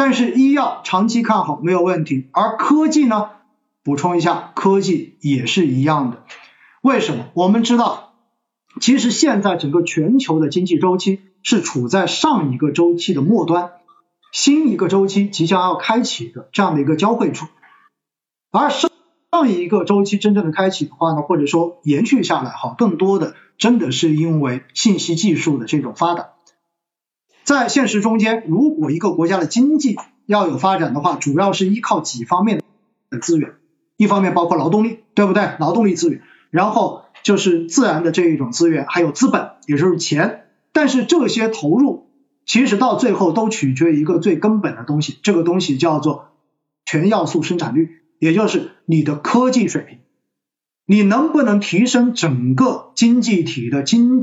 但是医药长期看好没有问题，而科技呢？补充一下，科技也是一样的。为什么？我们知道，其实现在整个全球的经济周期是处在上一个周期的末端，新一个周期即将要开启的这样的一个交汇处。而上上一个周期真正的开启的话呢，或者说延续下来，哈，更多的真的是因为信息技术的这种发展。在现实中间，如果一个国家的经济要有发展的话，主要是依靠几方面的资源。一方面包括劳动力，对不对？劳动力资源，然后就是自然的这一种资源，还有资本，也就是钱。但是这些投入，其实到最后都取决于一个最根本的东西，这个东西叫做全要素生产率，也就是你的科技水平。你能不能提升整个经济体的经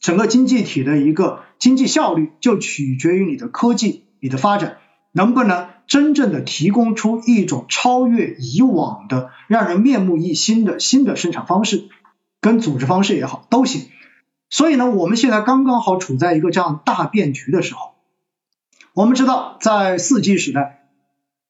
整个经济体的一个经济效率，就取决于你的科技，你的发展能不能。真正的提供出一种超越以往的、让人面目一新的新的生产方式跟组织方式也好，都行。所以呢，我们现在刚刚好处在一个这样大变局的时候。我们知道，在四 G 时代，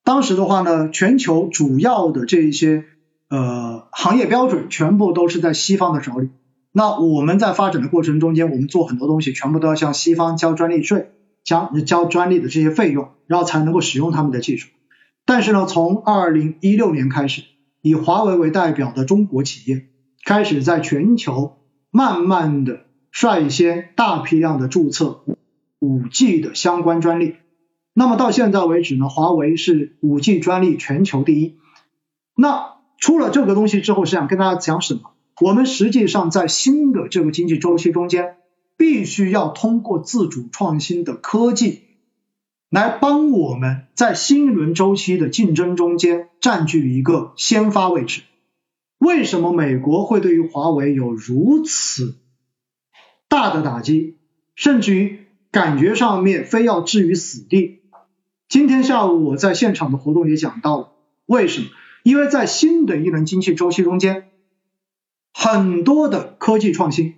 当时的话呢，全球主要的这一些呃行业标准全部都是在西方的手里。那我们在发展的过程中间，我们做很多东西，全部都要向西方交专利税。交交专利的这些费用，然后才能够使用他们的技术。但是呢，从二零一六年开始，以华为为代表的中国企业开始在全球慢慢的率先大批量的注册五 G 的相关专利。那么到现在为止呢，华为是五 G 专利全球第一。那出了这个东西之后，是想跟大家讲什么？我们实际上在新的这个经济周期中间。必须要通过自主创新的科技，来帮我们在新一轮周期的竞争中间占据一个先发位置。为什么美国会对于华为有如此大的打击，甚至于感觉上面非要置于死地？今天下午我在现场的活动也讲到了，为什么？因为在新的一轮经济周期中间，很多的科技创新。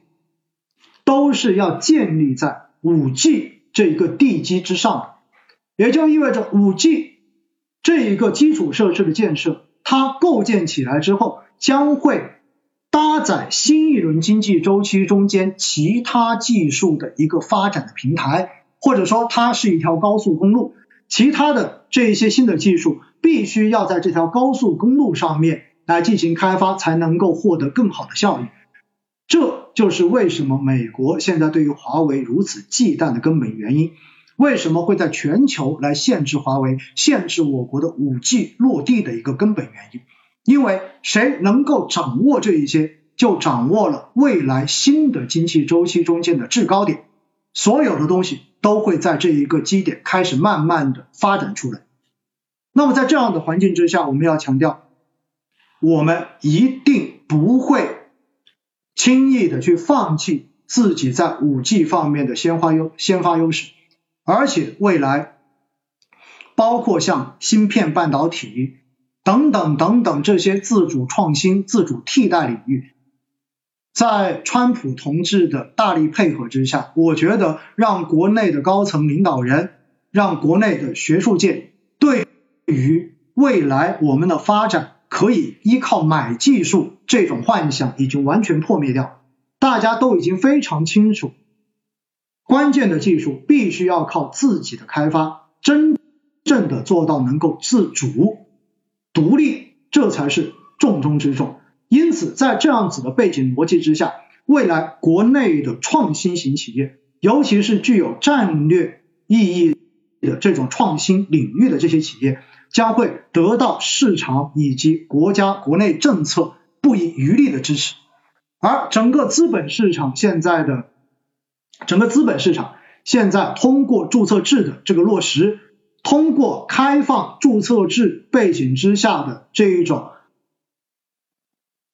都是要建立在五 G 这一个地基之上的，也就意味着五 G 这一个基础设施的建设，它构建起来之后，将会搭载新一轮经济周期中间其他技术的一个发展的平台，或者说它是一条高速公路，其他的这一些新的技术必须要在这条高速公路上面来进行开发，才能够获得更好的效益。这就是为什么美国现在对于华为如此忌惮的根本原因。为什么会在全球来限制华为、限制我国的五 G 落地的一个根本原因？因为谁能够掌握这一些，就掌握了未来新的经济周期中间的制高点。所有的东西都会在这一个基点开始慢慢的发展出来。那么在这样的环境之下，我们要强调，我们一定不会。轻易的去放弃自己在五 G 方面的先发优先发优势，而且未来包括像芯片半导体等等等等这些自主创新、自主替代领域，在川普同志的大力配合之下，我觉得让国内的高层领导人、让国内的学术界对于未来我们的发展。可以依靠买技术这种幻想已经完全破灭掉，大家都已经非常清楚，关键的技术必须要靠自己的开发，真正的做到能够自主、独立，这才是重中之重。因此，在这样子的背景逻辑之下，未来国内的创新型企业，尤其是具有战略意义的这种创新领域的这些企业。将会得到市场以及国家国内政策不遗余力的支持，而整个资本市场现在的整个资本市场现在通过注册制的这个落实，通过开放注册制背景之下的这一种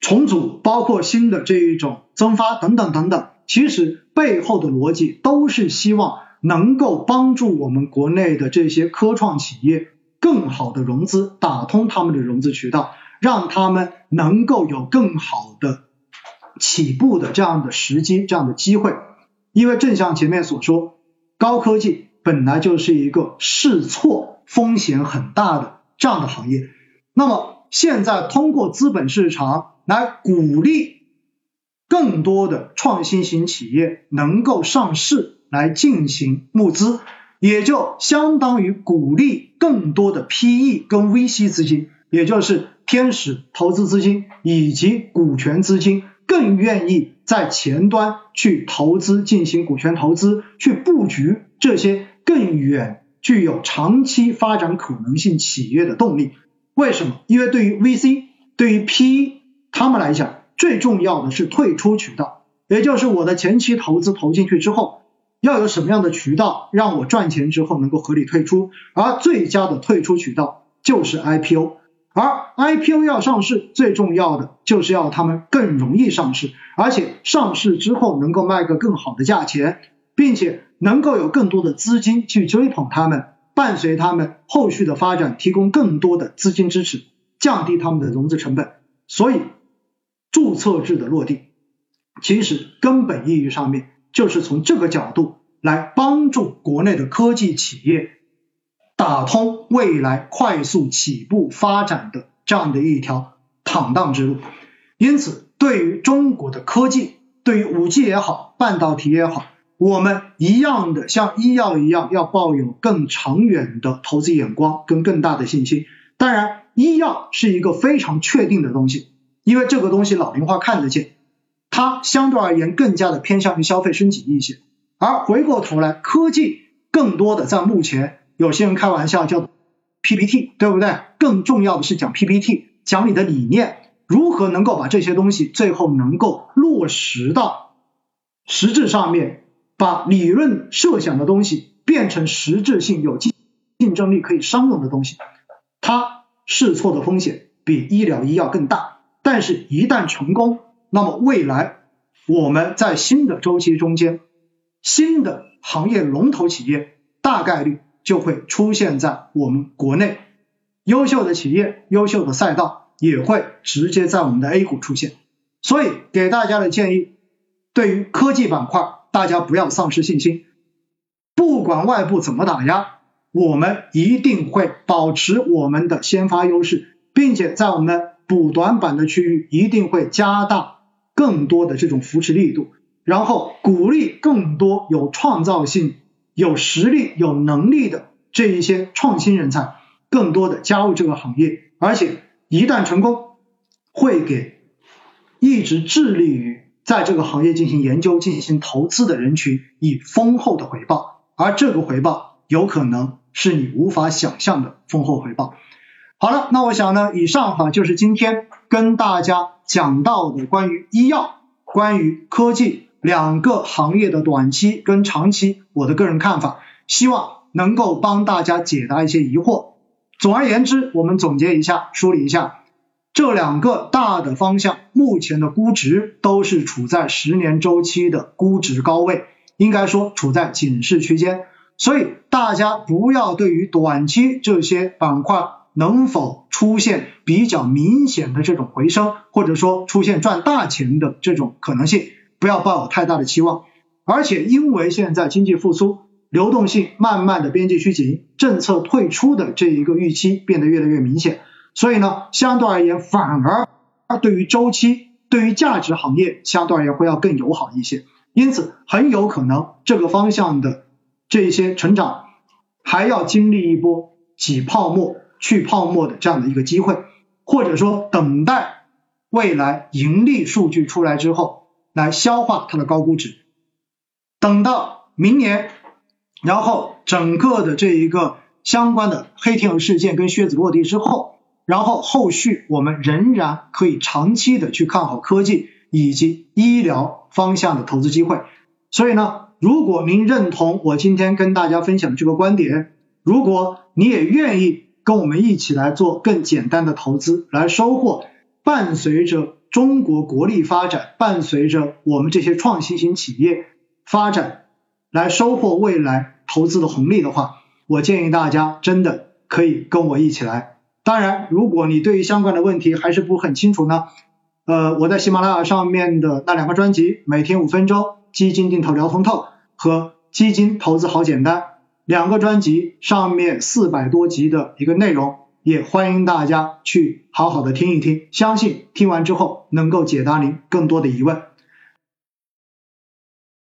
重组，包括新的这一种增发等等等等，其实背后的逻辑都是希望能够帮助我们国内的这些科创企业。更好的融资，打通他们的融资渠道，让他们能够有更好的起步的这样的时机、这样的机会。因为正像前面所说，高科技本来就是一个试错风险很大的这样的行业。那么现在通过资本市场来鼓励更多的创新型企业能够上市来进行募资，也就相当于鼓励更多的 PE 跟 VC 资金，也就是天使投资资金以及股权资金。更愿意在前端去投资，进行股权投资，去布局这些更远、具有长期发展可能性企业的动力。为什么？因为对于 VC、对于 PE 他们来讲，最重要的是退出渠道，也就是我的前期投资投进去之后，要有什么样的渠道让我赚钱之后能够合理退出，而最佳的退出渠道就是 IPO。而 IPO 要上市，最重要的就是要他们更容易上市，而且上市之后能够卖个更好的价钱，并且能够有更多的资金去追捧他们，伴随他们后续的发展，提供更多的资金支持，降低他们的融资成本。所以，注册制的落地，其实根本意义上面就是从这个角度来帮助国内的科技企业。打通未来快速起步发展的这样的一条坦荡之路，因此对于中国的科技，对于五 G 也好，半导体也好，我们一样的像医药一样，要抱有更长远的投资眼光跟更大的信心。当然，医药是一个非常确定的东西，因为这个东西老龄化看得见，它相对而言更加的偏向于消费升级一些。而回过头来，科技更多的在目前。有些人开玩笑叫 PPT，对不对？更重要的是讲 PPT，讲你的理念，如何能够把这些东西最后能够落实到实质上面，把理论设想的东西变成实质性有竞竞争力可以商用的东西。它试错的风险比医疗医药更大，但是一旦成功，那么未来我们在新的周期中间，新的行业龙头企业大概率。就会出现在我们国内，优秀的企业、优秀的赛道也会直接在我们的 A 股出现。所以给大家的建议，对于科技板块，大家不要丧失信心。不管外部怎么打压，我们一定会保持我们的先发优势，并且在我们补短板的区域，一定会加大更多的这种扶持力度，然后鼓励更多有创造性。有实力、有能力的这一些创新人才，更多的加入这个行业，而且一旦成功，会给一直致力于在这个行业进行研究、进行投资的人群以丰厚的回报，而这个回报有可能是你无法想象的丰厚回报。好了，那我想呢，以上哈就是今天跟大家讲到的关于医药、关于科技。两个行业的短期跟长期，我的个人看法，希望能够帮大家解答一些疑惑。总而言之，我们总结一下，梳理一下这两个大的方向，目前的估值都是处在十年周期的估值高位，应该说处在警示区间。所以大家不要对于短期这些板块能否出现比较明显的这种回升，或者说出现赚大钱的这种可能性。不要抱有太大的期望，而且因为现在经济复苏，流动性慢慢的边际趋紧，政策退出的这一个预期变得越来越明显，所以呢，相对而言反而对于周期，对于价值行业相对而言会要更友好一些，因此很有可能这个方向的这些成长还要经历一波挤泡沫、去泡沫的这样的一个机会，或者说等待未来盈利数据出来之后。来消化它的高估值，等到明年，然后整个的这一个相关的黑天鹅事件跟靴子落地之后，然后后续我们仍然可以长期的去看好科技以及医疗方向的投资机会。所以呢，如果您认同我今天跟大家分享的这个观点，如果你也愿意跟我们一起来做更简单的投资，来收获伴随着。中国国力发展伴随着我们这些创新型企业发展，来收获未来投资的红利的话，我建议大家真的可以跟我一起来。当然，如果你对于相关的问题还是不是很清楚呢，呃，我在喜马拉雅上面的那两个专辑《每天五分钟基金定投聊通透》和《基金投资好简单》，两个专辑上面四百多集的一个内容，也欢迎大家去好好的听一听，相信听完之后能够解答您更多的疑问。